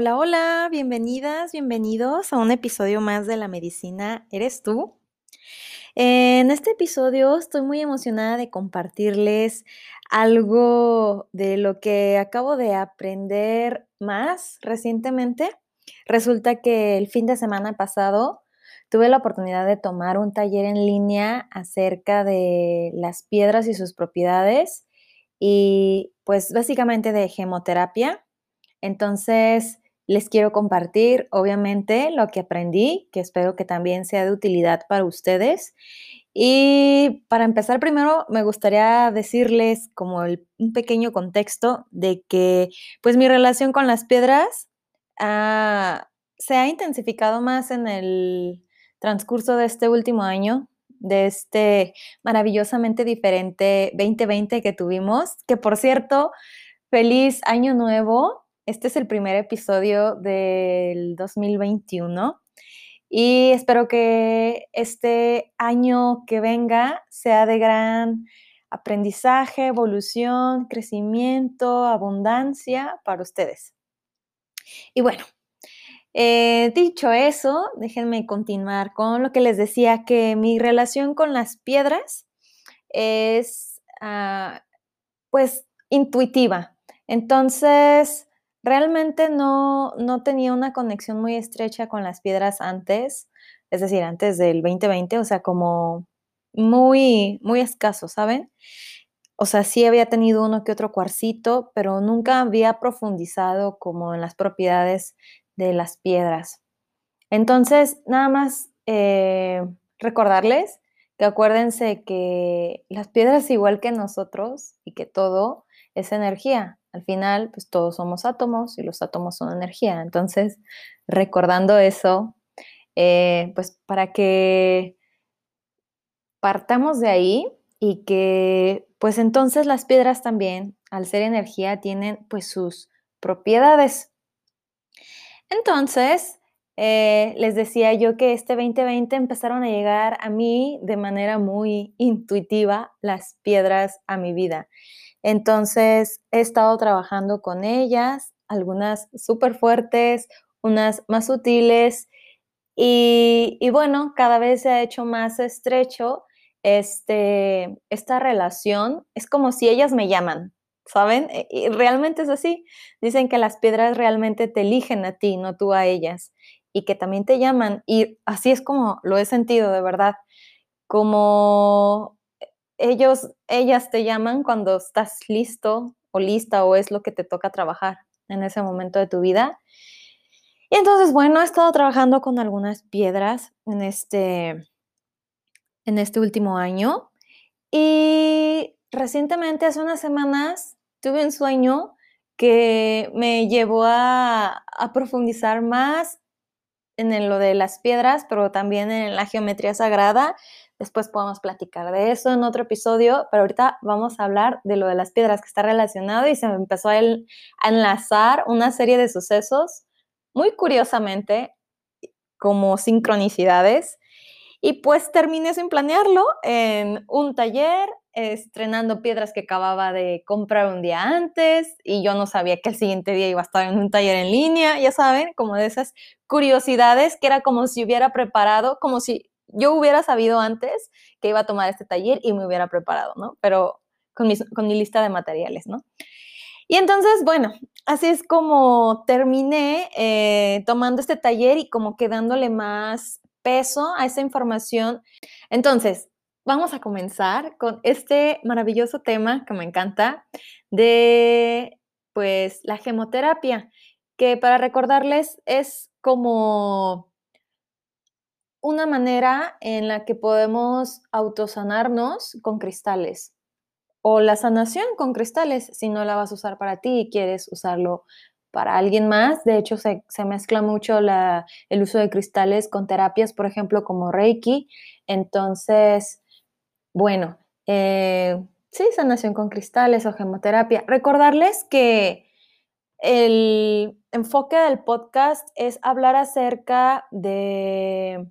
Hola, hola, bienvenidas, bienvenidos a un episodio más de La Medicina Eres tú. En este episodio estoy muy emocionada de compartirles algo de lo que acabo de aprender más recientemente. Resulta que el fin de semana pasado tuve la oportunidad de tomar un taller en línea acerca de las piedras y sus propiedades y pues básicamente de gemoterapia. Entonces, les quiero compartir, obviamente, lo que aprendí, que espero que también sea de utilidad para ustedes. Y para empezar, primero me gustaría decirles como un pequeño contexto de que, pues, mi relación con las piedras ah, se ha intensificado más en el transcurso de este último año, de este maravillosamente diferente 2020 que tuvimos, que por cierto, feliz año nuevo este es el primer episodio del 2021 y espero que este año que venga sea de gran aprendizaje, evolución, crecimiento, abundancia para ustedes. Y bueno, eh, dicho eso, déjenme continuar con lo que les decía, que mi relación con las piedras es ah, pues intuitiva. Entonces, Realmente no, no tenía una conexión muy estrecha con las piedras antes, es decir, antes del 2020, o sea, como muy, muy escaso, ¿saben? O sea, sí había tenido uno que otro cuarcito, pero nunca había profundizado como en las propiedades de las piedras. Entonces, nada más eh, recordarles que acuérdense que las piedras, igual que nosotros y que todo, es energía. Al final, pues todos somos átomos y los átomos son energía. Entonces, recordando eso, eh, pues para que partamos de ahí y que pues entonces las piedras también, al ser energía, tienen pues sus propiedades. Entonces, eh, les decía yo que este 2020 empezaron a llegar a mí de manera muy intuitiva las piedras a mi vida. Entonces, he estado trabajando con ellas, algunas súper fuertes, unas más sutiles y, bueno, cada vez se ha hecho más estrecho este, esta relación. Es como si ellas me llaman, ¿saben? E, y realmente es así. Dicen que las piedras realmente te eligen a ti, no tú a ellas, y que también te llaman. Y así es como lo he sentido, de verdad. Como ellos, ellas te llaman cuando estás listo o lista o es lo que te toca trabajar en ese momento de tu vida. Y entonces, bueno, he estado trabajando con algunas piedras en este, en este último año y recientemente, hace unas semanas, tuve un sueño que me llevó a, a profundizar más en lo de las piedras, pero también en la geometría sagrada, Después podemos platicar de eso en otro episodio, pero ahorita vamos a hablar de lo de las piedras que está relacionado y se empezó a, enlazar una serie de sucesos muy curiosamente como sincronicidades. Y pues terminé sin planearlo en un taller estrenando piedras que acababa de comprar un día antes y yo no sabía que el siguiente día iba a estar en un taller en línea, ya saben, como de esas curiosidades que era como si hubiera preparado, como si yo hubiera sabido antes que iba a tomar este taller y me hubiera preparado, ¿no? Pero con mi, lista de materiales, ¿no? Y entonces, bueno, así es como terminé eh, tomando este taller y como que dándole más peso a esa información. Entonces, vamos a comenzar con este maravilloso tema que me encanta de, pues, la gemoterapia, que para recordarles es como una manera en la que podemos autosanarnos con cristales o la sanación con cristales si no la vas a usar para ti y quieres usarlo para alguien más. De hecho, se, mezcla mucho el uso de cristales con terapias, por ejemplo, como Reiki. Entonces, bueno, eh, sí, sanación con cristales o gemoterapia. Recordarles que el enfoque del podcast es hablar acerca de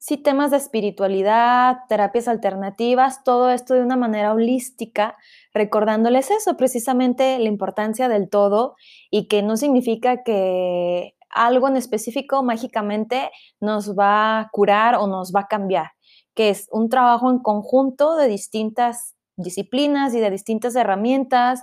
sí temas de espiritualidad, terapias alternativas, todo esto de una manera holística recordándoles eso, precisamente la importancia del todo y que no significa que algo en específico mágicamente nos va a curar o nos va a cambiar, que es un trabajo en conjunto de distintas disciplinas y de distintas herramientas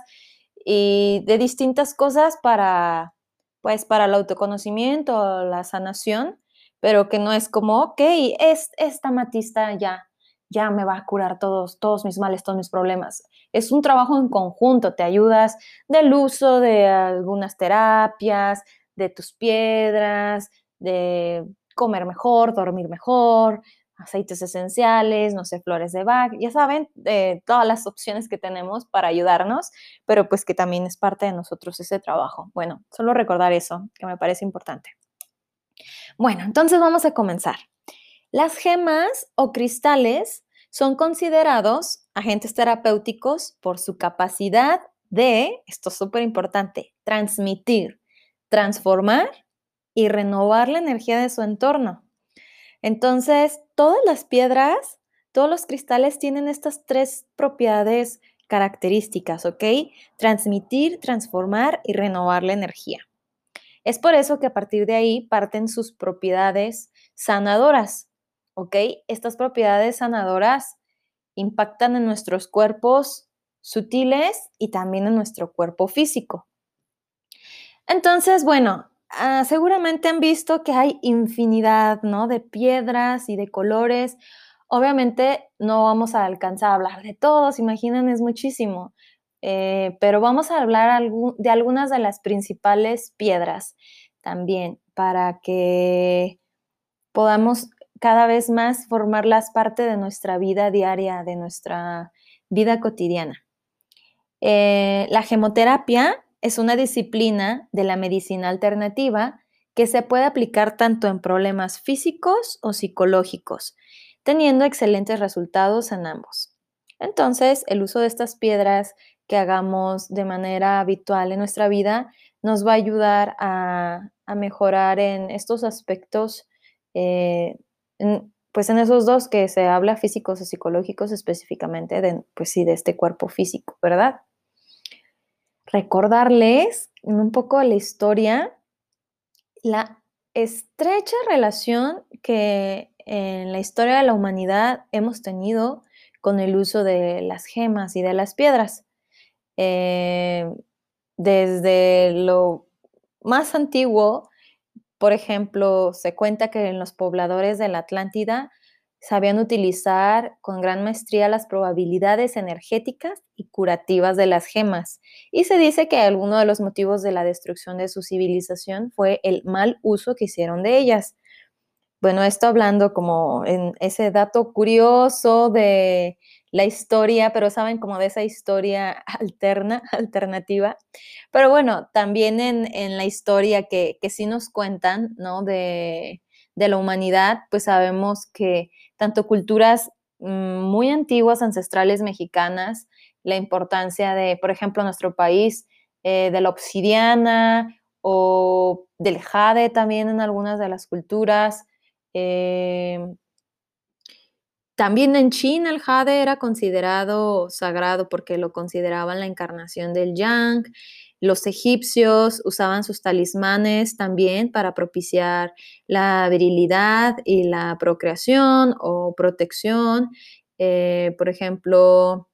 y de distintas cosas para, pues, para el autoconocimiento, la sanación, pero que no es como, ok, es, esta matista ya, ya me va a curar todos, todos mis males, todos mis problemas. Es un trabajo en conjunto, te ayudas del uso de algunas terapias, de tus piedras, de comer mejor, dormir mejor, aceites esenciales, no sé, flores de Bach, ya saben, de todas las opciones que tenemos para ayudarnos, pero pues que también es parte de nosotros ese trabajo. Bueno, solo recordar eso, que me parece importante. Bueno, entonces vamos a comenzar. Las gemas o cristales son considerados agentes terapéuticos por su capacidad de, esto es súper importante, transmitir, transformar y renovar la energía de su entorno. Entonces, todas las piedras, todos los cristales tienen estas tres propiedades características, ¿ok? Transmitir, transformar y renovar la energía. Es por eso que a partir de ahí parten sus propiedades sanadoras, ¿ok? Estas propiedades sanadoras impactan en nuestros cuerpos sutiles y también en nuestro cuerpo físico. Entonces, bueno, Ah, seguramente han visto que hay infinidad, ¿no? De piedras y de colores. Obviamente no vamos a alcanzar a hablar de todos, imaginen, es muchísimo. Eh, pero vamos a hablar de algunas de las principales piedras también para que podamos cada vez más formarlas parte de nuestra vida diaria, de nuestra vida cotidiana. Eh, la gemoterapia es una disciplina de la medicina alternativa que se puede aplicar tanto en problemas físicos o psicológicos, teniendo excelentes resultados en ambos. Entonces, el uso de estas piedras que hagamos de manera habitual en nuestra vida nos va a ayudar a, mejorar en estos aspectos, eh, pues en esos dos que se habla físicos o psicológicos específicamente, pues sí, de este cuerpo físico, ¿verdad? recordarles un poco la historia, la estrecha relación que en la historia de la humanidad hemos tenido con el uso de las gemas y de las piedras. Eh, desde lo más antiguo, por ejemplo, se cuenta que en los pobladores de la Atlántida sabían utilizar con gran maestría las probabilidades energéticas y curativas de las gemas. Y se dice que alguno de los motivos de la destrucción de su civilización fue el mal uso que hicieron de ellas. Bueno, esto hablando como en ese dato curioso de la historia, pero saben como de esa historia alterna, alternativa. Pero bueno, también en, la historia que, que sí nos cuentan, ¿no? De, de la humanidad, pues sabemos que tanto culturas mm, muy antiguas, ancestrales mexicanas, la importancia de, por ejemplo, nuestro país, eh, de la obsidiana o del jade también en algunas de las culturas. Em, también en China el jade era considerado sagrado porque lo consideraban la encarnación del yang. Los egipcios usaban sus talismanes también para propiciar la virilidad y la procreación o protección. Eh, por ejemplo,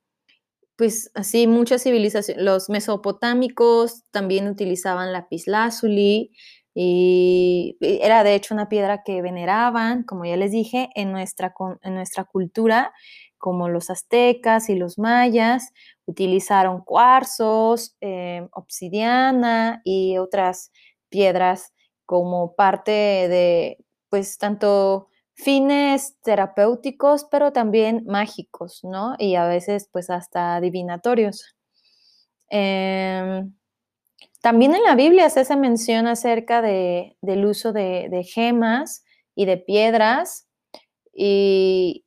pues así muchas civilizaciones, los mesopotámicos también utilizaban la lapislázuli y era de hecho una piedra que veneraban, como ya les dije, en nuestra, en nuestra cultura, como los aztecas y los mayas, Utilizaron cuarzos, eh, obsidiana y otras piedras como parte de, pues, tanto fines terapéuticos, pero también mágicos, ¿no? Y a veces, pues, hasta adivinatorios. Em, también en la Biblia se hace mención acerca del uso de, de, gemas y de piedras. Y,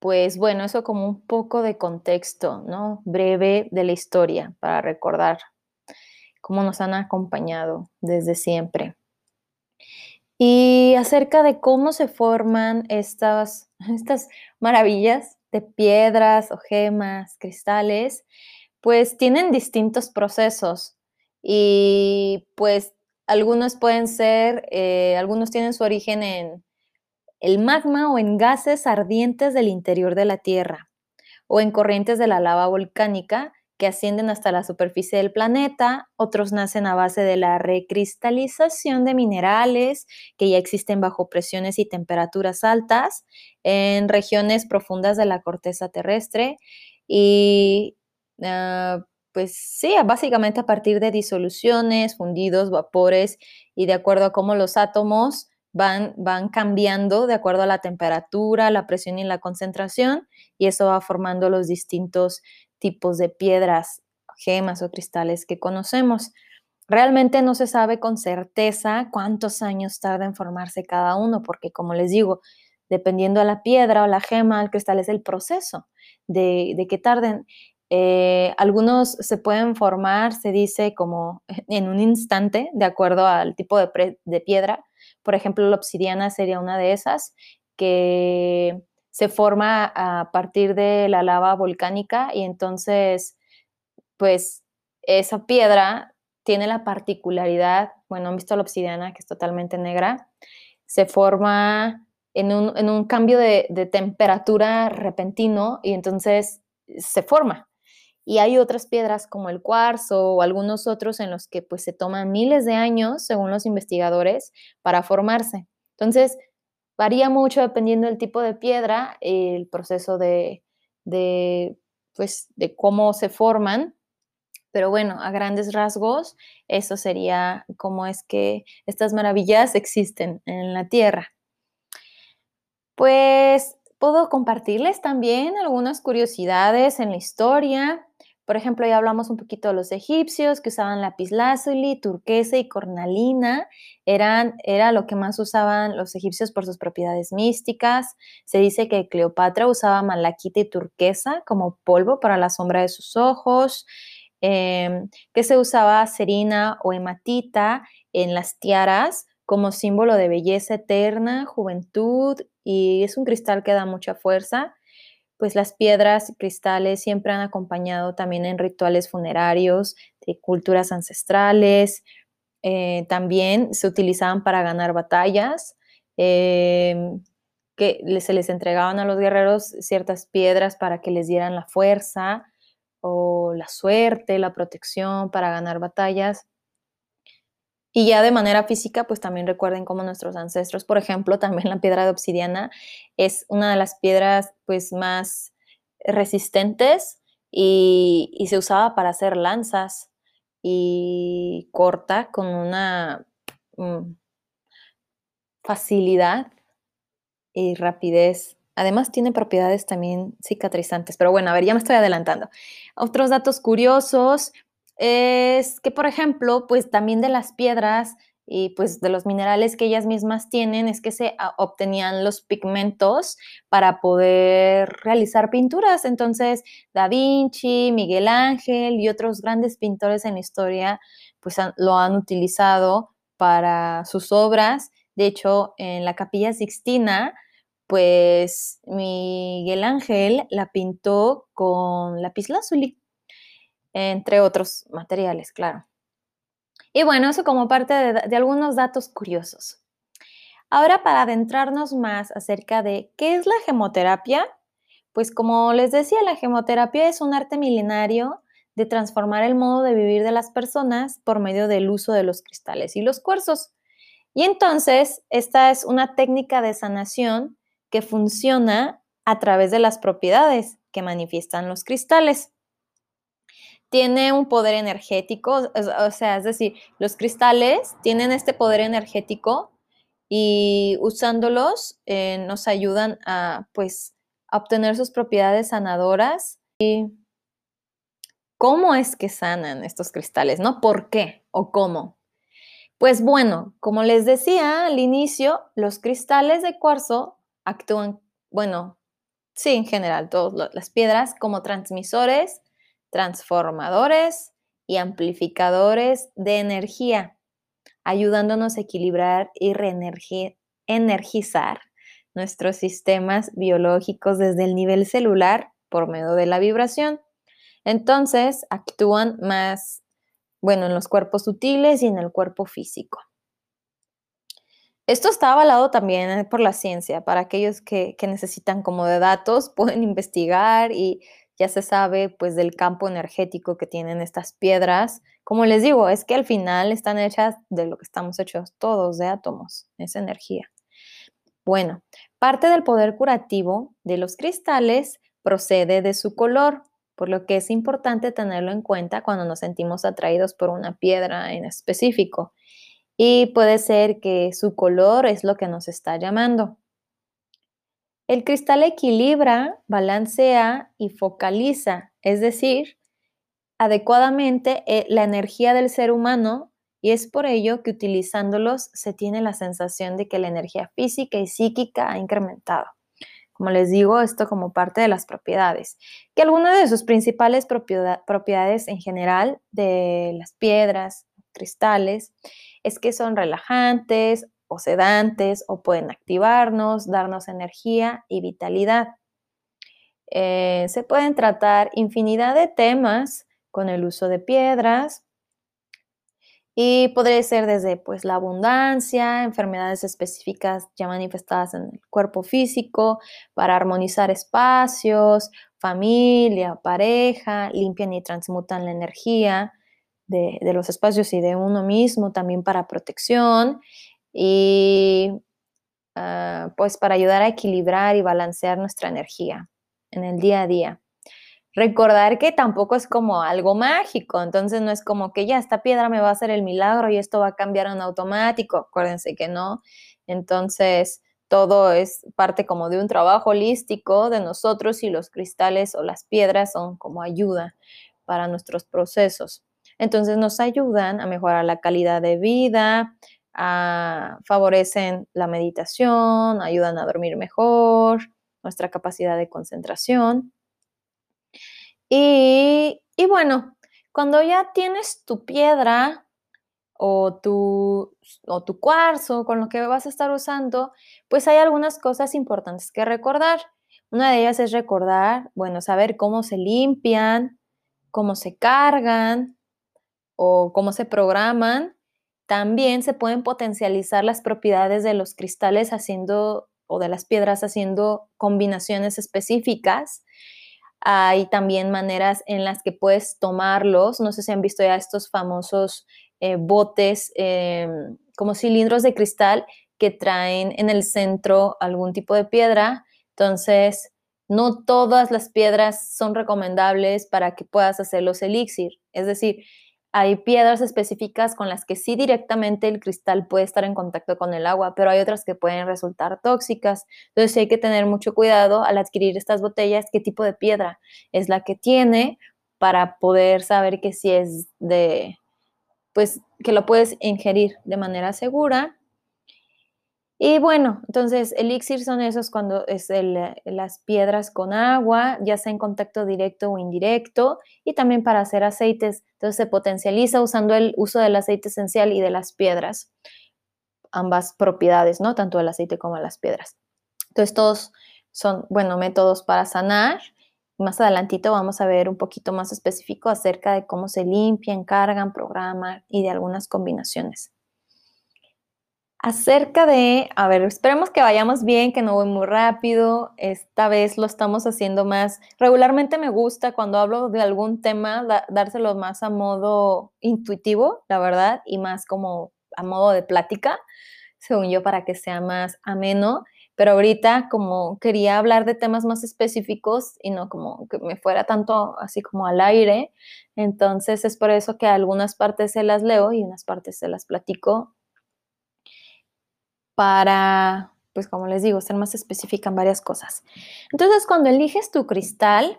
pues bueno, eso como un poco de contexto, ¿no? Breve de la historia para recordar cómo nos han acompañado desde siempre. Y acerca de cómo se forman estas, estas maravillas de piedras o gemas, cristales, pues tienen distintos procesos y pues algunos pueden ser, eh, algunos tienen su origen en el magma o en gases ardientes del interior de la Tierra o en corrientes de la lava volcánica que ascienden hasta la superficie del planeta, otros nacen a base de la recristalización de minerales que ya existen bajo presiones y temperaturas altas en regiones profundas de la corteza terrestre y ah, pues sí, básicamente a partir de disoluciones, fundidos, vapores y de acuerdo a cómo los átomos van, van cambiando de acuerdo a la temperatura, la presión y la concentración y eso va formando los distintos tipos de piedras, gemas o cristales que conocemos. Realmente no se sabe con certeza cuántos años tarda en formarse cada uno, porque como les digo, dependiendo de la piedra o la gema, el cristal es el proceso de, de que tarden. Eh, algunos se pueden formar, se dice, como en un instante, de acuerdo al tipo de, de piedra. Por ejemplo, la obsidiana sería una de esas, que se forma a partir de la lava volcánica y entonces, pues, esa piedra tiene la particularidad, bueno, han visto la obsidiana, que es totalmente negra, se forma en un, cambio de, temperatura repentino y entonces se forma. Y hay otras piedras como el cuarzo o algunos otros en los que pues se toman miles de años, según los investigadores, para formarse. Entonces, Varía mucho dependiendo del tipo de piedra, el proceso de, pues, de cómo se forman, pero bueno, a grandes rasgos, eso sería cómo es que estas maravillas existen en la Tierra. Pues puedo compartirles también algunas curiosidades en la historia. Por ejemplo, ya hablamos un poquito de los egipcios que usaban lapislázuli, turquesa y cornalina. Eran, era lo que más usaban los egipcios por sus propiedades místicas. Se dice que Cleopatra usaba malaquita y turquesa como polvo para la sombra de sus ojos. Em, que se usaba serina o hematita en las tiaras como símbolo de belleza eterna, juventud y es un cristal que da mucha fuerza pues las piedras y cristales siempre han acompañado también en rituales funerarios de culturas ancestrales. Eh, también se utilizaban para ganar batallas, em, que se les entregaban a los guerreros ciertas piedras para que les dieran la fuerza o la suerte, la protección para ganar batallas. Y ya de manera física, pues también recuerden cómo nuestros ancestros, por ejemplo, también la piedra de obsidiana es una de las piedras pues más resistentes y, se usaba para hacer lanzas y corta con una mm, facilidad y rapidez. Además tiene propiedades también cicatrizantes, pero bueno, a ver, ya me estoy adelantando. Otros datos curiosos, es que, por ejemplo, pues también de las piedras y pues de los minerales que ellas mismas tienen es que se ah, obtenían los pigmentos para poder realizar pinturas. Entonces, Da Vinci, Miguel Ángel y otros grandes pintores en la historia pues lo han utilizado para sus obras. De hecho, en la Capilla Sixtina, pues Miguel Ángel la pintó con lapislázuli entre otros materiales, claro. Y bueno, eso como parte de, algunos datos curiosos. Ahora para adentrarnos más acerca de qué es la gemoterapia, pues como les decía, la gemoterapia es un arte milenario de transformar el modo de vivir de las personas por medio del uso de los cristales y los cuarzos. Y entonces, esta es una técnica de sanación que funciona a través de las propiedades que manifiestan los cristales tiene un poder energético, o sea, es decir, los cristales tienen este poder energético y usándolos eh, nos ayudan a, pues, a obtener sus propiedades sanadoras. ¿Y cómo es que sanan estos cristales? ¿No? ¿Por qué o cómo? Pues bueno, como les decía al inicio, los cristales de cuarzo actúan, bueno, sí, en general, todas las piedras como transmisores transformadores y amplificadores de energía, ayudándonos a equilibrar y reenergizar nuestros sistemas biológicos desde el nivel celular por medio de la vibración. Entonces, actúan más, bueno, en los cuerpos sutiles y en el cuerpo físico. Esto está avalado también eh, por la ciencia. Para aquellos que, necesitan como de datos, pueden investigar y ya se sabe pues del campo energético que tienen estas piedras. Como les digo, es que al final están hechas de lo que estamos hechos todos, de átomos, es energía. Bueno, parte del poder curativo de los cristales procede de su color, por lo que es importante tenerlo en cuenta cuando nos sentimos atraídos por una piedra en específico y puede ser que su color es lo que nos está llamando. El cristal equilibra, balancea y focaliza, es decir, adecuadamente eh, la energía del ser humano y es por ello que utilizándolos se tiene la sensación de que la energía física y psíquica ha incrementado. Como les digo, esto como parte de las propiedades, que algunas de sus principales propiedades en general de las piedras, cristales, es que son relajantes o sedantes o pueden activarnos, darnos energía y vitalidad. Eh, se pueden tratar infinidad de temas con el uso de piedras y podría ser desde pues la abundancia, enfermedades específicas ya manifestadas en el cuerpo físico, para armonizar espacios, familia, pareja, limpian y transmutan la energía, de, los espacios y de uno mismo también para protección y ah, pues para ayudar a equilibrar y balancear nuestra energía en el día a día. Recordar que tampoco es como algo mágico, entonces no es como que ya esta piedra me va a hacer el milagro y esto va a cambiar en automático, acuérdense que no. Entonces, todo es parte como de un trabajo holístico de nosotros y los cristales o las piedras son como ayuda para nuestros procesos. Entonces nos ayudan a mejorar la calidad de vida, favorecen la meditación, ayudan a dormir mejor, nuestra capacidad de concentración. Y, bueno, cuando ya tienes tu piedra o tu, o tu cuarzo con lo que vas a estar usando, pues hay algunas cosas importantes que recordar. Una de ellas es recordar, bueno, saber cómo se limpian, cómo se cargan, o cómo se programan, también se pueden potencializar las propiedades de los cristales haciendo o de las piedras haciendo combinaciones específicas. Hay también maneras en las que puedes tomarlos. No sé si han visto ya estos famosos eh, botes em, como cilindros de cristal que traen en el centro algún tipo de piedra. Entonces, no todas las piedras son recomendables para que puedas hacer los elixir. Es decir, hay piedras específicas con las que sí directamente el cristal puede estar en contacto con el agua, pero hay otras que pueden resultar tóxicas. Entonces hay que tener mucho cuidado al adquirir estas botellas, qué tipo de piedra es la que tiene para poder saber que si es de, pues que lo puedes ingerir de manera segura y bueno, entonces elixir son esos cuando es las piedras con agua, ya sea en contacto directo o indirecto, y también para hacer aceites. Entonces se potencializa usando el uso del aceite esencial y de las piedras, ambas propiedades, ¿no? Tanto el aceite como las piedras. Entonces todos son, bueno, métodos para sanar. Más adelantito vamos a ver un poquito más específico acerca de cómo se limpian, cargan, programan y de algunas combinaciones acerca de, a ver, esperemos que vayamos bien, que no voy muy rápido. Esta vez lo estamos haciendo más. Regularmente me gusta cuando hablo de algún tema dárselo más a modo intuitivo, la verdad, y más como a modo de plática, según yo, para que sea más ameno. Pero ahorita como quería hablar de temas más específicos y no como que me fuera tanto así como al aire, entonces es por eso que algunas partes se las leo y unas partes se las platico para, pues como les digo, ser más específica en varias cosas. Entonces, cuando eliges tu cristal,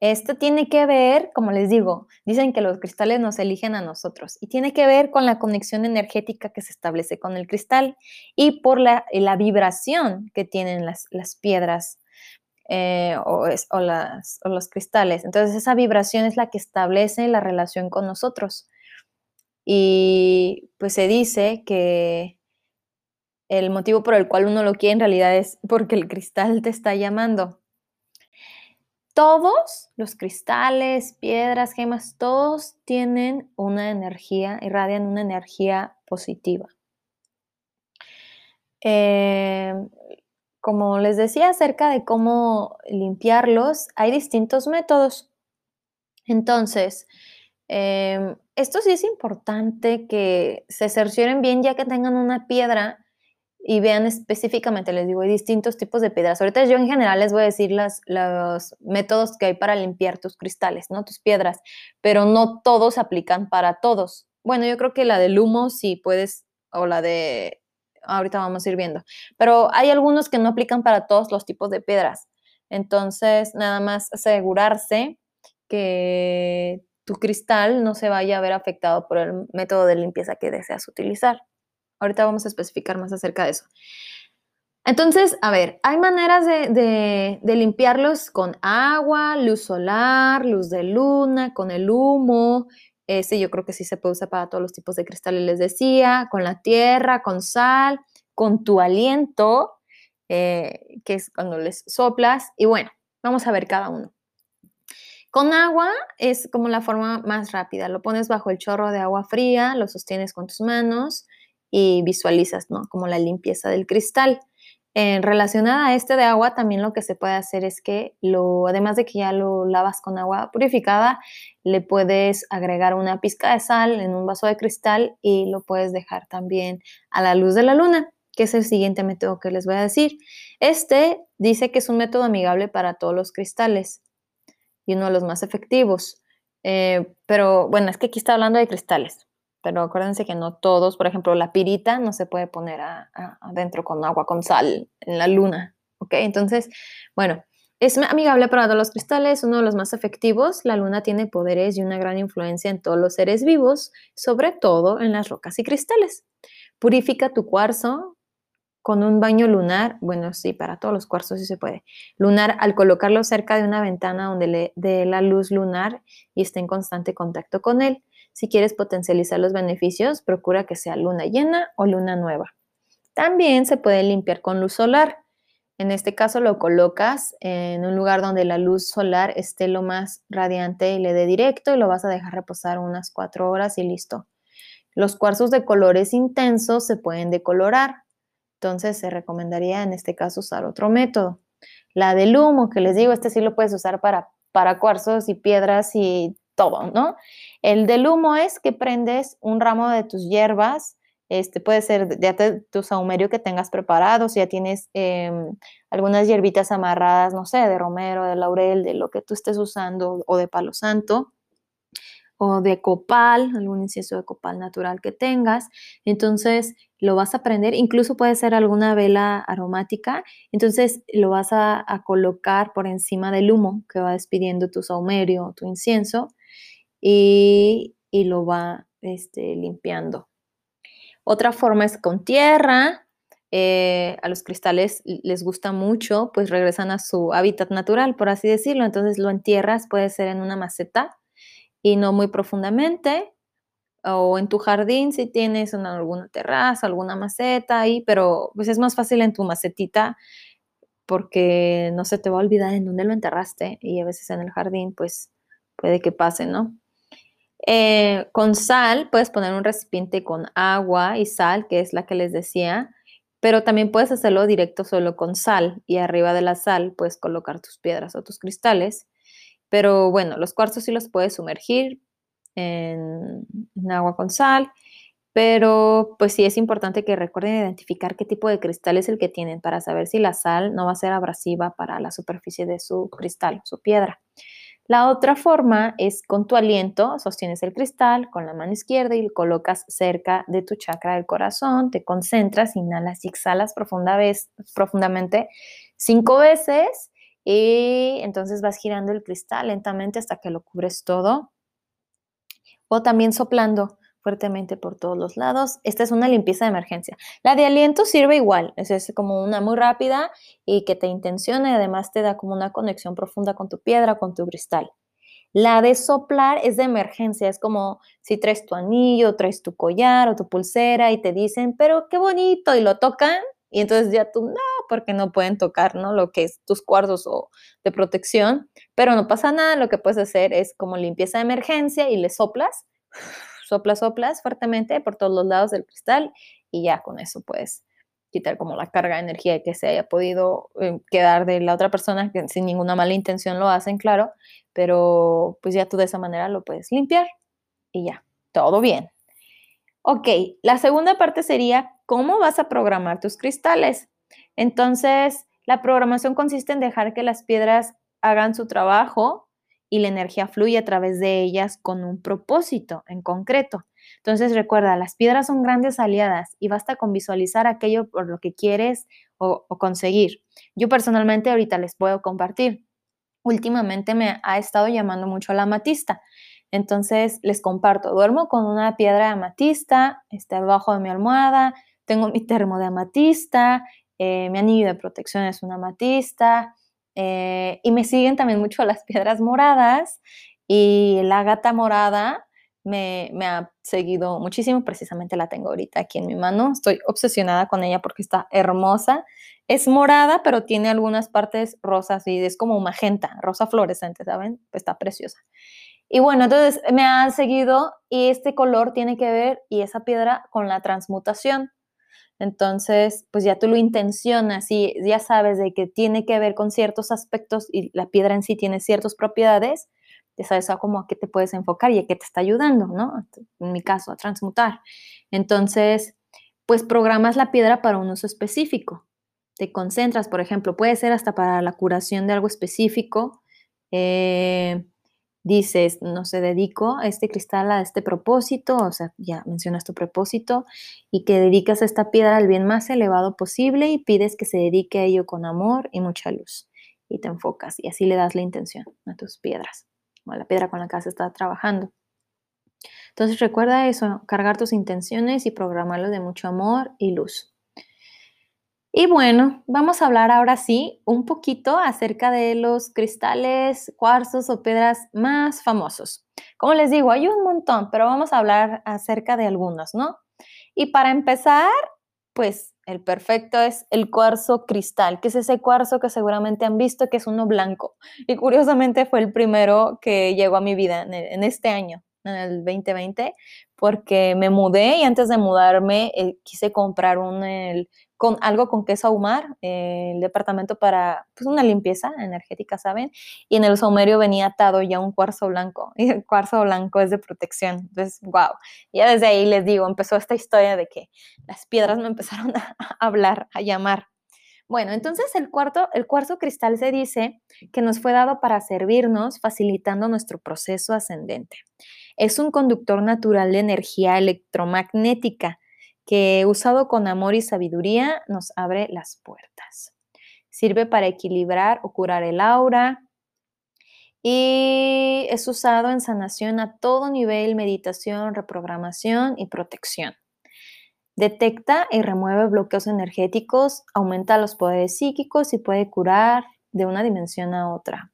esto tiene que ver, como les digo, dicen que los cristales nos eligen a nosotros y tiene que ver con la conexión energética que se establece con el cristal y por la, vibración que tienen las, piedras eh, o, o, los cristales. Entonces esa vibración es la que establece la relación con nosotros. Y pues se dice que el motivo por el cual uno lo quiere en realidad es porque el cristal te está llamando. todos los cristales, piedras, gemas, todos tienen una energía, irradian una energía positiva. Em, como les decía acerca de cómo limpiarlos, hay distintos métodos. Entonces, em, esto sí es importante que se cercioren bien ya que tengan una piedra y vean específicamente, les digo, hay distintos tipos de piedras. Ahorita yo en general les voy a decir las, los métodos que hay para limpiar tus cristales, ¿no? Tus piedras, pero no todos aplican para todos. Bueno, yo creo que la del humo sí puedes, o la de, ahorita vamos a ir viendo, pero hay algunos que no aplican para todos los tipos de piedras. Entonces, nada más asegurarse que tu cristal no se vaya a ver afectado por el método de limpieza que deseas utilizar. Ahorita vamos a especificar más acerca de eso. Entonces, a ver, hay maneras de, limpiarlos con agua, luz solar, luz de luna, con el humo. Ese yo creo que sí se puede usar para todos los tipos de cristales, les decía, con la tierra, con sal, con tu aliento, eh, que es cuando les soplas. Y bueno, vamos a ver cada uno. Con agua es como la forma más rápida. Lo pones bajo el chorro de agua fría, lo sostienes con tus manos y visualizas, ¿no? Como la limpieza del cristal. En relacionada a este de agua, también lo que se puede hacer es que lo, además de que ya lo lavas con agua purificada, le puedes agregar una pizca de sal en un vaso de cristal y lo puedes dejar también a la luz de la luna, que es el siguiente método que les voy a decir. Este dice que es un método amigable para todos los cristales y uno de los más efectivos. Eh, pero bueno, es que aquí está hablando de cristales pero acuérdense que no todos, por ejemplo, la pirita no se puede poner adentro con agua con sal en la luna, ¿ok? Entonces, bueno, es amigable para todos los cristales, uno de los más efectivos. La luna tiene poderes y una gran influencia en todos los seres vivos, sobre todo en las rocas y cristales. Purifica tu cuarzo con un baño lunar, bueno, sí, para todos los cuarzos sí se puede. Lunar al colocarlo cerca de una ventana donde le dé la luz lunar y esté en constante contacto con él. Si quieres potencializar los beneficios, procura que sea luna llena o luna nueva. También se puede limpiar con luz solar. En este caso lo colocas en un lugar donde la luz solar esté lo más radiante y le dé directo y lo vas a dejar reposar unas cuatro horas y listo. Los cuarzos de colores intensos se pueden decolorar, entonces se recomendaría en este caso usar otro método. La del humo, que les digo, este sí lo puedes usar para, para cuarzos y piedras y todo, ¿no? El del humo es que prendes un ramo de tus hierbas, este puede ser de, tu saumerio que tengas preparado, si ya tienes em, algunas hierbitas amarradas, no sé, de romero, de laurel, de lo que tú estés usando, o de palo santo, o de copal, algún incienso de copal natural que tengas. Entonces lo vas a prender, incluso puede ser alguna vela aromática, entonces lo vas a, a colocar por encima del humo que va despidiendo tu saumerio, tu incienso y, lo va este, limpiando. Otra forma es con tierra. Eh, a los cristales les gusta mucho, pues regresan a su hábitat natural, por así decirlo. Entonces lo entierras, puede ser en una maceta y no muy profundamente, o en tu jardín si tienes alguna terraza, alguna maceta ahí, pero pues es más fácil en tu macetita porque no se te va a olvidar en dónde lo enterraste y a veces en el jardín pues puede que pase, ¿no? Eh, con sal puedes poner un recipiente con agua y sal, que es la que les decía, pero también puedes hacerlo directo solo con sal y arriba de la sal puedes colocar tus piedras o tus cristales. Pero bueno, los cuarzos sí los puedes sumergir en, en agua con sal, pero pues sí es importante que recuerden identificar qué tipo de cristal es el que tienen para saber si la sal no va a ser abrasiva para la superficie de su cristal, su piedra. La otra forma es con tu aliento, sostienes el cristal con la mano izquierda y lo colocas cerca de tu chakra del corazón, te concentras, inhalas y exhalas profundamente cinco veces y entonces vas girando el cristal lentamente hasta que lo cubres todo. O también soplando fuertemente por todos los lados. Esta es una limpieza de emergencia. La de aliento sirve igual, es, como una muy rápida y que te intenciona y además te da como una conexión profunda con tu piedra, con tu cristal. La de soplar es de emergencia, es como si traes tu anillo, traes tu collar o tu pulsera y te dicen, pero qué bonito, y lo tocan y entonces ya tú, no, porque no pueden tocar, ¿no? Lo que es tus cuartos o de protección, pero no pasa nada, lo que puedes hacer es como limpieza de emergencia y le soplas, soplas, soplas fuertemente por todos los lados del cristal y ya con eso puedes quitar como la carga de energía que se haya podido eh, quedar de la otra persona, que sin ninguna mala intención lo hacen, claro, pero pues ya tú de esa manera lo puedes limpiar y ya, todo bien. Ok, la segunda parte sería cómo vas a programar tus cristales. Entonces, la programación consiste en dejar que las piedras hagan su trabajo y la energía fluye a través de ellas con un propósito en concreto. Entonces, recuerda, las piedras son grandes aliadas y basta con visualizar aquello por lo que quieres o, conseguir. Yo personalmente ahorita les puedo compartir. Últimamente me ha estado llamando mucho la amatista. Entonces les comparto, duermo con una piedra de amatista, está debajo de mi almohada, tengo mi termo de amatista, eh, mi anillo de protección es una amatista, eh, y me siguen también mucho las piedras moradas y la gata morada me, me, ha seguido muchísimo, precisamente la tengo ahorita aquí en mi mano, estoy obsesionada con ella porque está hermosa, es morada, pero tiene algunas partes rosas y es como magenta, rosa fluorescente, ¿saben? está preciosa. Y bueno, entonces me han seguido y este color tiene que ver y esa piedra con la transmutación. Entonces, pues ya tú lo intencionas y ya sabes de que tiene que ver con ciertos aspectos y la piedra en sí tiene ciertas propiedades, ya sabes cómo a qué te puedes enfocar y a qué te está ayudando, ¿no? En mi caso, a transmutar. Entonces, pues programas la piedra para un uso específico. Te concentras, por ejemplo, puede ser hasta para la curación de algo específico. Eh, dices, no se dedico a este cristal a este propósito, o sea, ya mencionas tu propósito, y que dedicas esta piedra al bien más elevado posible y pides que se dedique a ello con amor y mucha luz. Y te enfocas y así le das la intención a tus piedras, o a la piedra con la que has estado trabajando. Entonces recuerda eso, cargar tus intenciones y programarlo de mucho amor y luz. Y bueno, vamos a hablar ahora sí un poquito acerca de los cristales, cuarzos o piedras más famosos. Como les digo, hay un montón, pero vamos a hablar acerca de algunos, ¿no? Y para empezar, pues el perfecto es el cuarzo cristal, que es ese cuarzo que seguramente han visto que es uno blanco. Y curiosamente fue el primero que llegó a mi vida en, este año, en el 2020, porque me mudé y antes de mudarme eh, quise comprar un, el con algo con queso ahumar, eh, el departamento para pues, una limpieza energética, ¿saben? Y en el saumerio venía atado ya un cuarzo blanco, y el cuarzo blanco es de protección. Entonces, wow, ya desde ahí les digo, empezó esta historia de que las piedras me empezaron a, hablar, a llamar. Bueno, entonces el, cuarto, cuarzo cristal se dice que nos fue dado para servirnos, facilitando nuestro proceso ascendente. Es un conductor natural de energía electromagnética que usado con amor y sabiduría nos abre las puertas. Sirve para equilibrar o curar el aura y es usado en sanación a todo nivel, meditación, reprogramación y protección. Detecta y remueve bloqueos energéticos, aumenta los poderes psíquicos y puede curar de una dimensión a otra.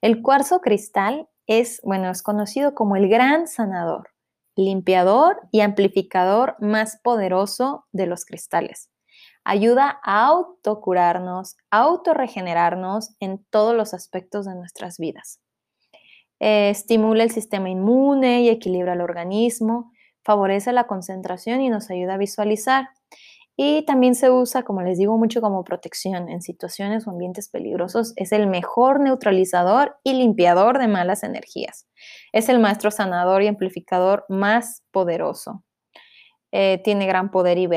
El cuarzo cristal es, bueno, es conocido como el gran sanador limpiador y amplificador más poderoso de los cristales. Ayuda a autocurarnos, autorregenerarnos en todos los aspectos de nuestras vidas. Eh, estimula el sistema inmune y equilibra el organismo, favorece la concentración y nos ayuda a visualizar. Y también se usa, como les digo, mucho como protección en situaciones o ambientes peligrosos. Es el mejor neutralizador y limpiador de malas energías. Es el maestro sanador y amplificador más poderoso. Eh, tiene gran poder y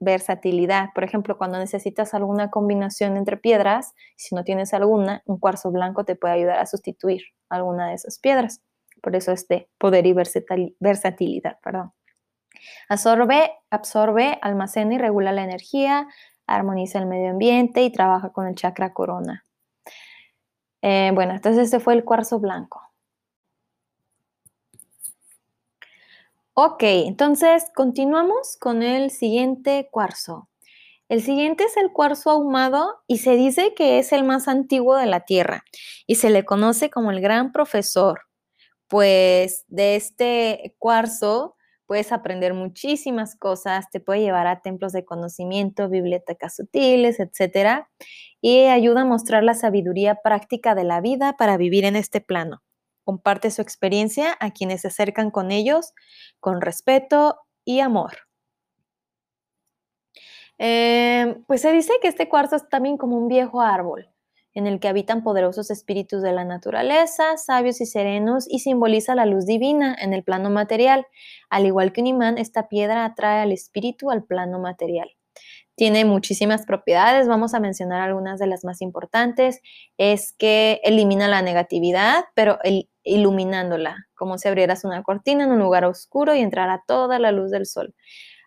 versatilidad. Por ejemplo, cuando necesitas alguna combinación entre piedras, si no tienes alguna, un cuarzo blanco te puede ayudar a sustituir alguna de esas piedras. Por eso es de poder y versatilidad. Perdón. Absorbe, absorbe, almacena y regula la energía, armoniza el medio ambiente y trabaja con el chakra corona. Eh, bueno, entonces este fue el cuarzo blanco. Ok, entonces continuamos con el siguiente cuarzo. El siguiente es el cuarzo ahumado y se dice que es el más antiguo de la Tierra y se le conoce como el gran profesor, pues de este cuarzo puedes aprender muchísimas cosas, te puede llevar a templos de conocimiento, bibliotecas sutiles, etc. Y ayuda a mostrar la sabiduría práctica de la vida para vivir en este plano. Comparte su experiencia a quienes se acercan con ellos con respeto y amor. Eh, pues se dice que este cuarzo es también como un viejo árbol en el que habitan poderosos espíritus de la naturaleza, sabios y serenos, y simboliza la luz divina en el plano material. Al igual que un imán, esta piedra atrae al espíritu al plano material. Tiene muchísimas propiedades, vamos a mencionar algunas de las más importantes. Es que elimina la negatividad, pero iluminándola, como si abrieras una cortina en un lugar oscuro y entrara toda la luz del sol.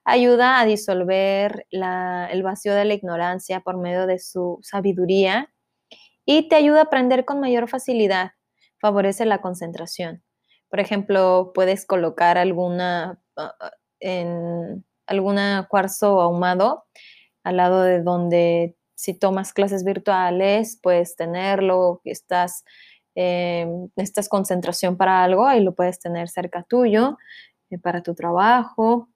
Ayuda a disolver el vacío de la ignorancia por medio de su sabiduría y te ayuda a aprender con mayor facilidad. Favorece la concentración. Por ejemplo, puedes colocar alguna ah, ah, en alguna cuarzo ahumado al lado de donde si tomas clases virtuales puedes tenerlo, estás eh, necesitas concentración para algo, ahí lo puedes tener cerca tuyo, eh, para tu trabajo.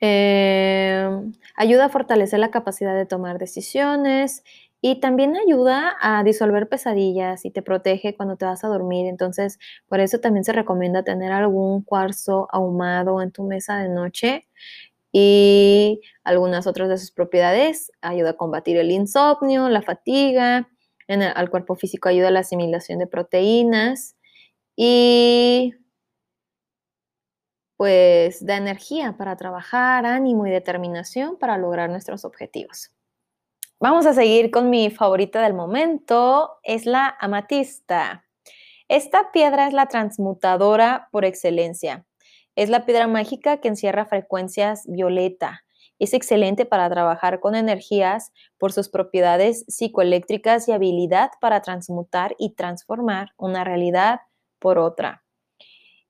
Eh, ayuda a fortalecer la capacidad de tomar decisiones y también ayuda a disolver pesadillas y te protege cuando te vas a dormir. Entonces, por eso también se recomienda tener algún cuarzo ahumado en tu mesa de noche. Y algunas otras de sus propiedades ayuda a combatir el insomnio, la fatiga, al cuerpo físico ayuda a la asimilación de proteínas y pues da energía para trabajar, ánimo y determinación para lograr nuestros objetivos. Vamos a seguir con mi favorita del momento, es la amatista. Esta piedra es la transmutadora por excelencia. Es la piedra mágica que encierra frecuencias violeta. Es excelente para trabajar con energías por sus propiedades psicoeléctricas y habilidad para transmutar y transformar una realidad por otra.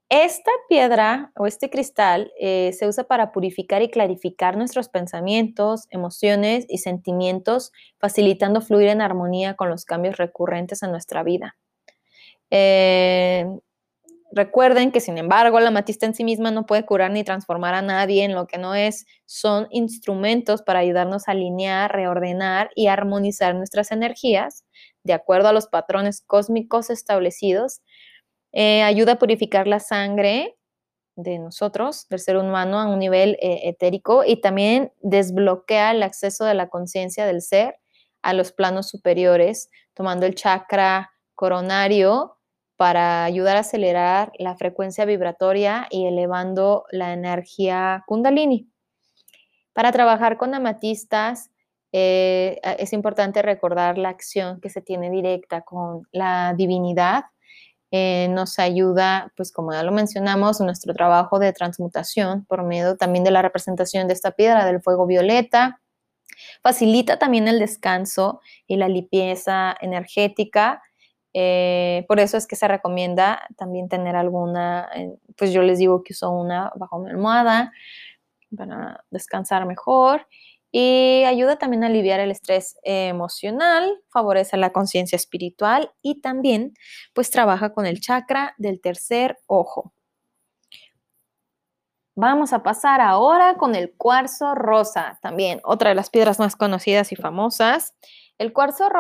Esta piedra o este cristal eh, se usa para purificar y clarificar nuestros pensamientos, emociones y sentimientos, facilitando fluir en armonía con los cambios recurrentes en nuestra vida. Eh, recuerden que, sin embargo, la matista en sí misma no puede curar ni transformar a nadie en lo que no es. Son instrumentos para ayudarnos a alinear, reordenar y armonizar nuestras energías de acuerdo a los patrones cósmicos establecidos eh, ayuda a purificar la sangre de nosotros, del ser humano, a un nivel eh, etérico y también desbloquea el acceso de la conciencia del ser a los planos superiores, tomando el chakra coronario para ayudar a acelerar la frecuencia vibratoria y elevando la energía kundalini. Para trabajar con amatistas, eh, es importante recordar la acción que se tiene directa con la divinidad eh, nos ayuda, pues como ya lo mencionamos, nuestro trabajo de transmutación por medio también de la representación de esta piedra del fuego violeta. Facilita también el descanso y la limpieza energética. Eh, por eso es que se recomienda también tener alguna, eh, pues yo les digo que uso una bajo mi almohada para descansar mejor y ayuda también a aliviar el estrés emocional, favorece la conciencia espiritual y también pues trabaja con el chakra del tercer ojo. Vamos a pasar ahora con el cuarzo rosa, también otra de las piedras más conocidas y famosas. El cuarzo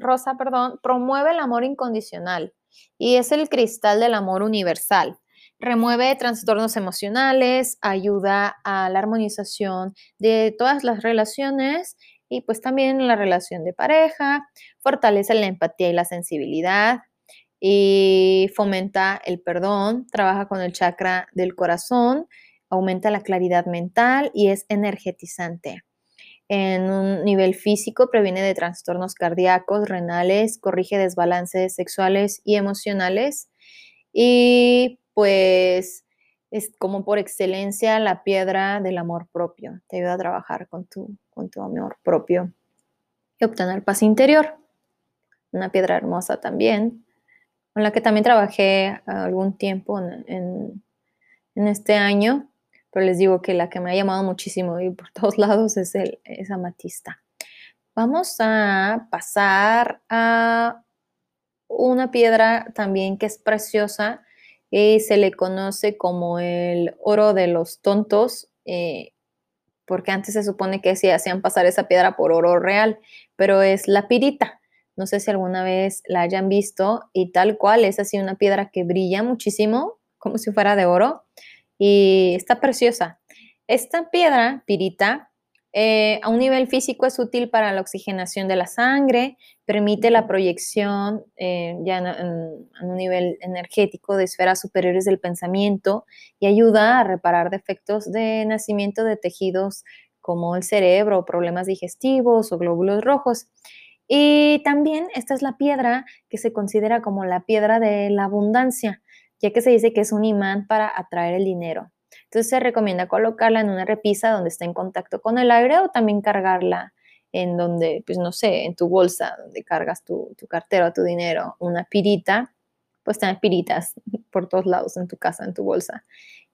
rosa, perdón, promueve el amor incondicional y es el cristal del amor universal. Remueve trastornos emocionales, ayuda a la armonización de todas las relaciones y pues también la relación de pareja, fortalece la empatía y la sensibilidad y fomenta el perdón, trabaja con el chakra del corazón, aumenta la claridad mental y es energetizante. En un nivel físico previene de trastornos cardíacos, renales, corrige desbalances sexuales y emocionales y pues es como por excelencia la piedra del amor propio. Te ayuda a trabajar con tu, con tu amor propio y obtener paz interior. Una piedra hermosa también, con la que también trabajé algún tiempo en, este año, pero les digo que la que me ha llamado muchísimo y por todos lados es, el, es amatista. Vamos a pasar a una piedra también que es preciosa, y se le conoce como el oro de los tontos, eh, porque antes se supone que se hacían pasar esa piedra por oro real, pero es la pirita. No sé si alguna vez la hayan visto y tal cual es así una piedra que brilla muchísimo, como si fuera de oro, y está preciosa. Esta piedra, pirita, eh, a un nivel físico es útil para la oxigenación de la sangre, permite la proyección eh, ya en, un nivel energético de esferas superiores del pensamiento y ayuda a reparar defectos de nacimiento de tejidos como el cerebro, problemas digestivos o glóbulos rojos. Y también esta es la piedra que se considera como la piedra de la abundancia, ya que se dice que es un imán para atraer el dinero. Entonces se recomienda colocarla en una repisa donde está en contacto con el aire o también cargarla en donde, pues no sé, en tu bolsa, donde cargas tu, tu cartera, tu dinero, una pirita, pues tener piritas por todos lados en tu casa, en tu bolsa.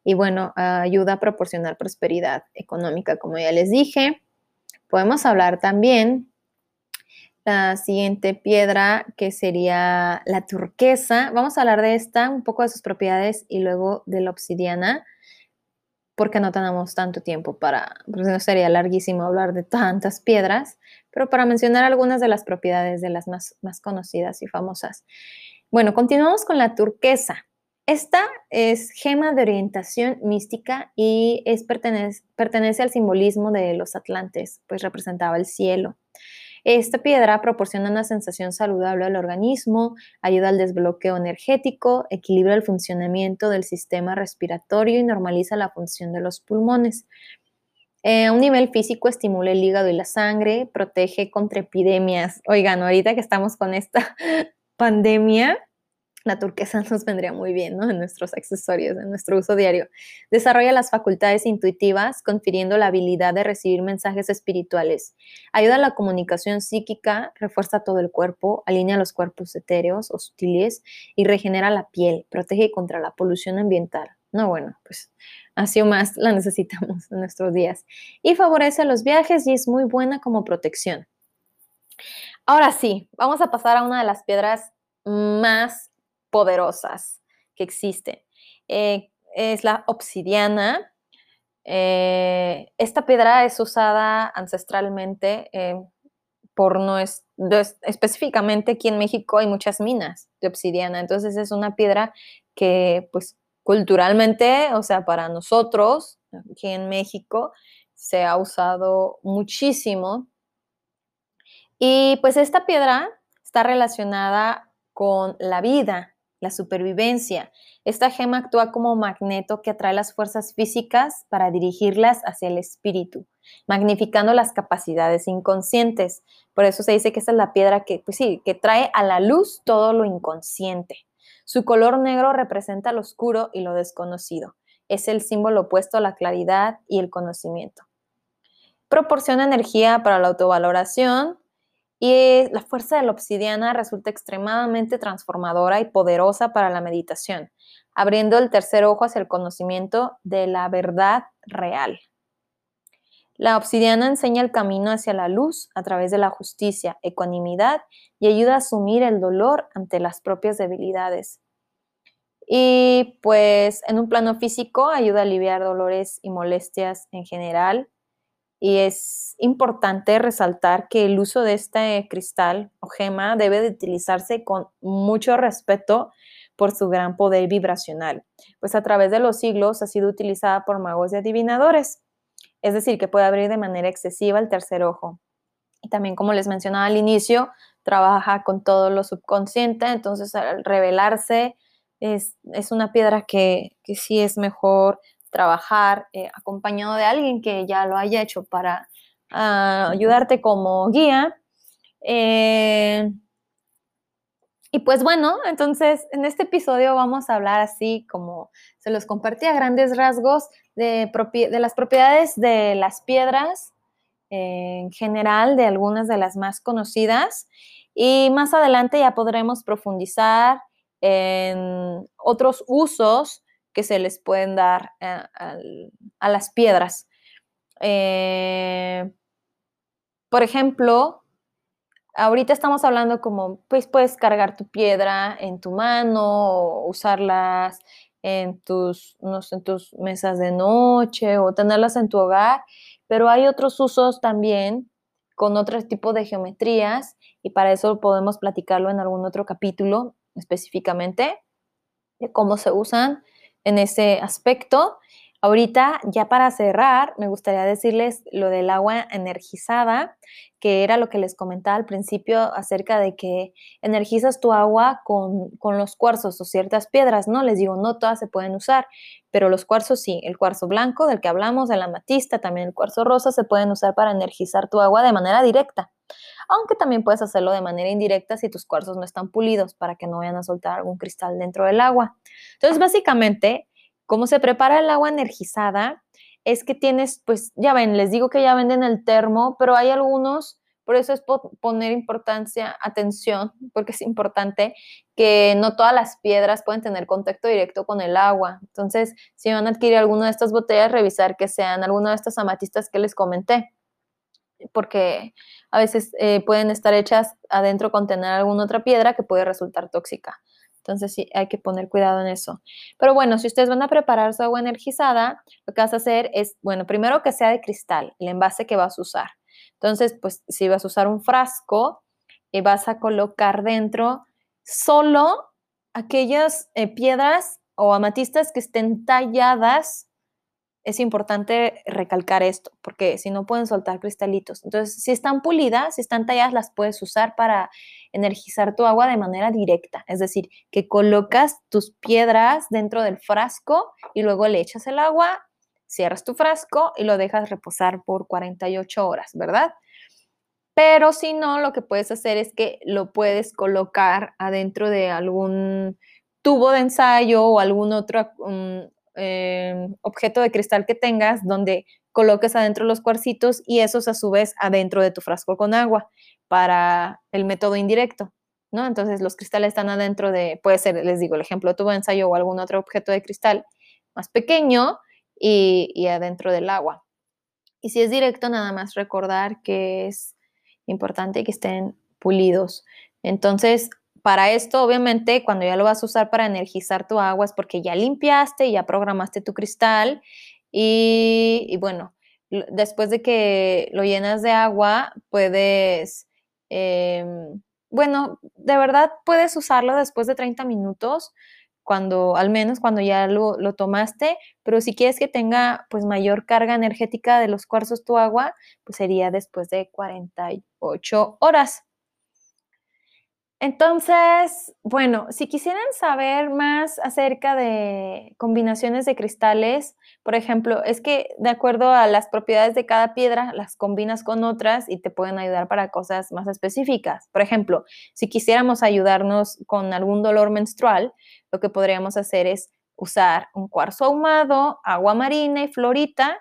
Y bueno, ayuda a proporcionar prosperidad económica, como ya les dije. Podemos hablar también la siguiente piedra que sería la turquesa. Vamos a hablar de esta, un poco de sus propiedades y luego de la obsidiana porque no tenemos tanto tiempo para, pues no sería larguísimo hablar de tantas piedras, pero para mencionar algunas de las propiedades de las más, más conocidas y famosas. Bueno, continuamos con la turquesa. Esta es gema de orientación mística y es, pertenece, pertenece al simbolismo de los atlantes, pues representaba el cielo. Esta piedra proporciona una sensación saludable al organismo, ayuda al desbloqueo energético, equilibra el funcionamiento del sistema respiratorio y normaliza la función de los pulmones. Eh, a un nivel físico estimula el hígado y la sangre, protege contra epidemias. Oigan, ahorita que estamos con esta pandemia, la turquesa nos vendría muy bien, ¿no? En nuestros accesorios, en nuestro uso diario. Desarrolla las facultades intuitivas, confiriendo la habilidad de recibir mensajes espirituales. Ayuda a la comunicación psíquica, refuerza todo el cuerpo, alinea los cuerpos etéreos o sutiles y regenera la piel, protege contra la polución ambiental. No, bueno, pues así o más la necesitamos en nuestros días. Y favorece los viajes y es muy buena como protección. Ahora sí, vamos a pasar a una de las piedras más poderosas que existen. Eh, es la obsidiana. Eh, esta piedra es usada ancestralmente eh, por no específicamente aquí en México hay muchas minas de obsidiana, entonces es una piedra que pues culturalmente, o sea, para nosotros aquí en México se ha usado muchísimo. Y pues esta piedra está relacionada con la vida, la supervivencia. Esta gema actúa como magneto que atrae las fuerzas físicas para dirigirlas hacia el espíritu, magnificando las capacidades inconscientes. Por eso se dice que esta es la piedra que, pues sí, que trae a la luz todo lo inconsciente. Su color negro representa lo oscuro y lo desconocido. Es el símbolo opuesto a la claridad y el conocimiento. Proporciona energía para la autovaloración, y la fuerza de la obsidiana resulta extremadamente transformadora y poderosa para la meditación, abriendo el tercer ojo hacia el conocimiento de la verdad real. La obsidiana enseña el camino hacia la luz a través de la justicia, ecuanimidad y ayuda a asumir el dolor ante las propias debilidades. Y pues en un plano físico ayuda a aliviar dolores y molestias en general, y es importante resaltar que el uso de este cristal o gema debe de utilizarse con mucho respeto por su gran poder vibracional, pues a través de los siglos ha sido utilizada por magos y adivinadores, es decir, que puede abrir de manera excesiva el tercer ojo. Y también, como les mencionaba al inicio, trabaja con todo lo subconsciente, entonces al revelarse es, una piedra que, que sí es mejor trabajar eh, acompañado de alguien que ya lo haya hecho para ah, ayudarte como guía. Eh, y pues bueno, entonces en este episodio vamos a hablar así como se los compartí a grandes rasgos de, de las propiedades de las piedras eh, en general, de algunas de las más conocidas. Y más adelante ya podremos profundizar en otros usos que se les pueden dar a, las piedras. Eh, por ejemplo, ahorita estamos hablando como, pues puedes cargar tu piedra en tu mano o usarlas en tus, en tus mesas de noche o tenerlas en tu hogar, pero hay otros usos también con otro tipo de geometrías y para eso podemos platicarlo en algún otro capítulo específicamente de cómo se usan en ese aspecto. Ahorita, ya para cerrar, me gustaría decirles lo del agua energizada, que era lo que les comentaba al principio acerca de que energizas tu agua con, los cuarzos o ciertas piedras, ¿no? Les digo, no todas se pueden usar, pero los cuarzos sí. El cuarzo blanco, del que hablamos, el amatista, también el cuarzo rosa, se pueden usar para energizar tu agua de manera directa. Aunque también puedes hacerlo de manera indirecta si tus cuarzos no están pulidos para que no vayan a soltar algún cristal dentro del agua. Entonces, básicamente, ¿Cómo se prepara el agua energizada? Es que tienes, pues ya ven, les digo que ya venden el termo, pero hay algunos, por eso es poner importancia, atención, porque es importante que no todas las piedras pueden tener contacto directo con el agua. Entonces, si van a adquirir alguna de estas botellas, revisar que sean alguna de estas amatistas que les comenté, porque a veces eh, pueden estar hechas adentro con tener alguna otra piedra que puede resultar tóxica. Entonces sí, hay que poner cuidado en eso. Pero bueno, si ustedes van a preparar su agua energizada, lo que vas a hacer es, bueno, primero que sea de cristal, el envase que vas a usar. Entonces, pues si vas a usar un frasco, eh, vas a colocar dentro solo aquellas eh, piedras o amatistas que estén talladas es importante recalcar esto, porque si no pueden soltar cristalitos. Entonces, si están pulidas, si están talladas, las puedes usar para energizar tu agua de manera directa. Es decir, que colocas tus piedras dentro del frasco y luego le echas el agua, cierras tu frasco y lo dejas reposar por 48 horas, ¿verdad? Pero si no, lo que puedes hacer es que lo puedes colocar adentro de algún tubo de ensayo o algún otro mm, Em, objeto de cristal que tengas donde coloques adentro los cuarcitos y esos a su vez adentro de tu frasco con agua para el método indirecto, ¿no? Entonces los cristales están adentro de, puede ser, les digo, el ejemplo, de ensayo o algún otro objeto de cristal más pequeño y, y adentro del agua. Y si es directo, nada más recordar que es importante que estén pulidos. Entonces, para esto, obviamente, cuando ya lo vas a usar para energizar tu agua es porque ya limpiaste, ya programaste tu cristal y, bueno, después de que lo llenas de agua, puedes, em, bueno, de verdad puedes usarlo después de 30 minutos, cuando, al menos cuando ya lo, lo, tomaste, pero si quieres que tenga pues mayor carga energética de los cuarzos tu agua, pues sería después de 48 horas. Entonces, bueno, si quisieran saber más acerca de combinaciones de cristales, por ejemplo, es que de acuerdo a las propiedades de cada piedra, las combinas con otras y te pueden ayudar para cosas más específicas. Por ejemplo, si quisiéramos ayudarnos con algún dolor menstrual, lo que podríamos hacer es usar un cuarzo ahumado, agua marina y florita,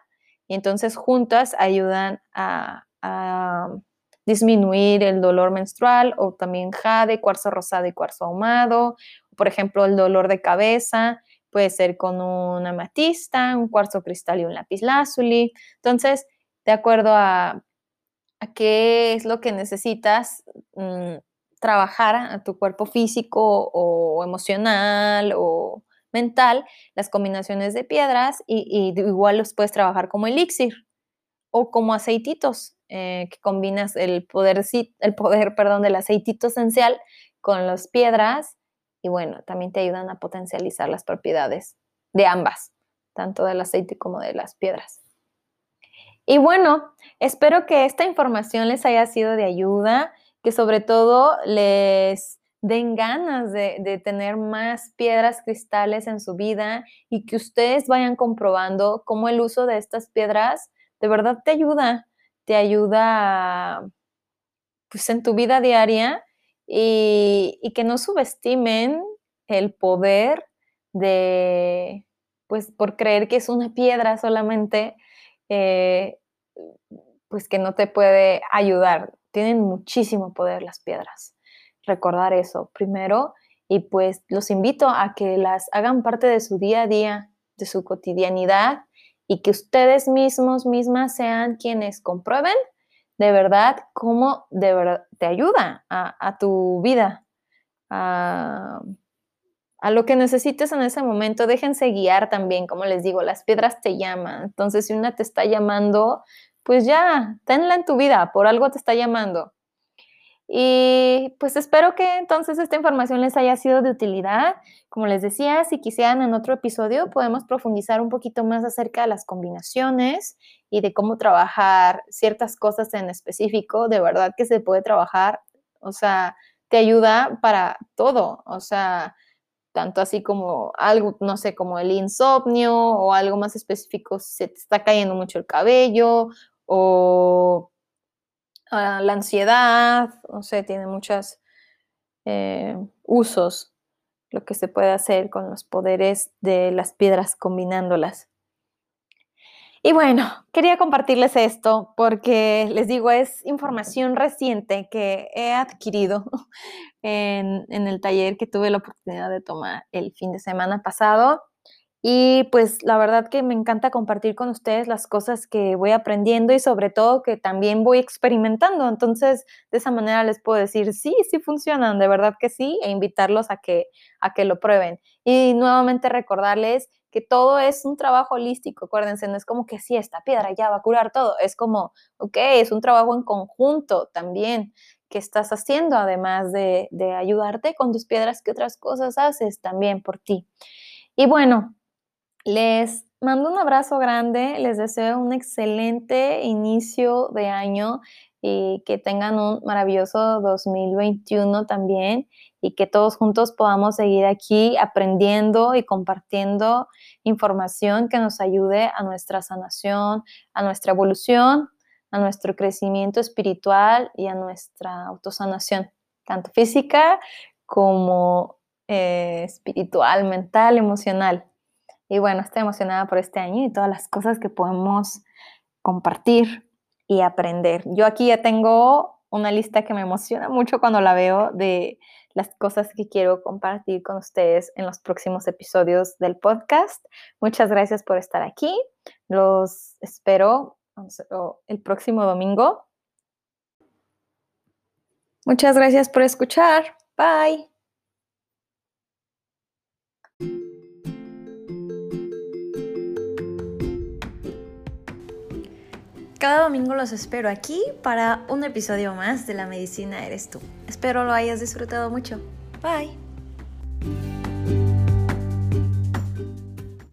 y entonces juntas ayudan a, a disminuir el dolor menstrual o también jade, cuarzo rosado y cuarzo ahumado. Por ejemplo, el dolor de cabeza puede ser con una amatista, un cuarzo cristal y un lápiz lazuli. Entonces, de acuerdo a, qué es lo que necesitas mm, trabajar a tu cuerpo físico o emocional o mental, las combinaciones de piedras y, y igual los puedes trabajar como elixir o como aceititos. Eh, que combinas el poder, el poder perdón, del aceitito esencial con las piedras y bueno, también te ayudan a potencializar las propiedades de ambas, tanto del aceite como de las piedras. Y bueno, espero que esta información les haya sido de ayuda, que sobre todo les den ganas de, de, tener más piedras cristales en su vida y que ustedes vayan comprobando cómo el uso de estas piedras de verdad te ayuda te ayuda pues en tu vida diaria y, que no subestimen el poder de, pues por creer que es una piedra solamente, eh, pues que no te puede ayudar. Tienen muchísimo poder las piedras. Recordar eso primero y pues los invito a que las hagan parte de su día a día, de su cotidianidad y que ustedes mismos, mismas sean quienes comprueben de verdad cómo de verdad te ayuda a, tu vida, a, a lo que necesites en ese momento. Déjense guiar también, como les digo, las piedras te llaman. Entonces, si una te está llamando, pues ya, tenla en tu vida, por algo te está llamando. Y pues espero que entonces esta información les haya sido de utilidad. Como les decía, si quisieran en otro episodio podemos profundizar un poquito más acerca de las combinaciones y de cómo trabajar ciertas cosas en específico. De verdad que se puede trabajar, o sea, te ayuda para todo, o sea, tanto así como algo, no sé, como el insomnio o algo más específico, si se te está cayendo mucho el cabello o la ansiedad, no sé, tiene muchos eh, usos lo que se puede hacer con los poderes de las piedras combinándolas. Y bueno, quería compartirles esto porque les digo, es información reciente que he adquirido en, el taller que tuve la oportunidad de tomar el fin de semana pasado. Y pues la verdad que me encanta compartir con ustedes las cosas que voy aprendiendo y sobre todo que también voy experimentando. Entonces, de esa manera les puedo decir, sí, sí funcionan, de verdad que sí, e invitarlos a que, a que lo prueben. Y nuevamente recordarles que todo es un trabajo holístico, acuérdense, no es como que sí, esta piedra ya va a curar todo, es como, ok, es un trabajo en conjunto también que estás haciendo, además de, de ayudarte con tus piedras, que otras cosas haces también por ti. Y bueno, les mando un abrazo grande, les deseo un excelente inicio de año y que tengan un maravilloso 2021 también y que todos juntos podamos seguir aquí aprendiendo y compartiendo información que nos ayude a nuestra sanación, a nuestra evolución, a nuestro crecimiento espiritual y a nuestra autosanación, tanto física como eh, espiritual, mental, emocional. Y bueno, estoy emocionada por este año y todas las cosas que podemos compartir y aprender. Yo aquí ya tengo una lista que me emociona mucho cuando la veo de las cosas que quiero compartir con ustedes en los próximos episodios del podcast. Muchas gracias por estar aquí. Los espero el próximo domingo. Muchas gracias por escuchar. Bye. Cada domingo los espero aquí para un episodio más de La Medicina Eres tú. Espero lo hayas disfrutado mucho. Bye.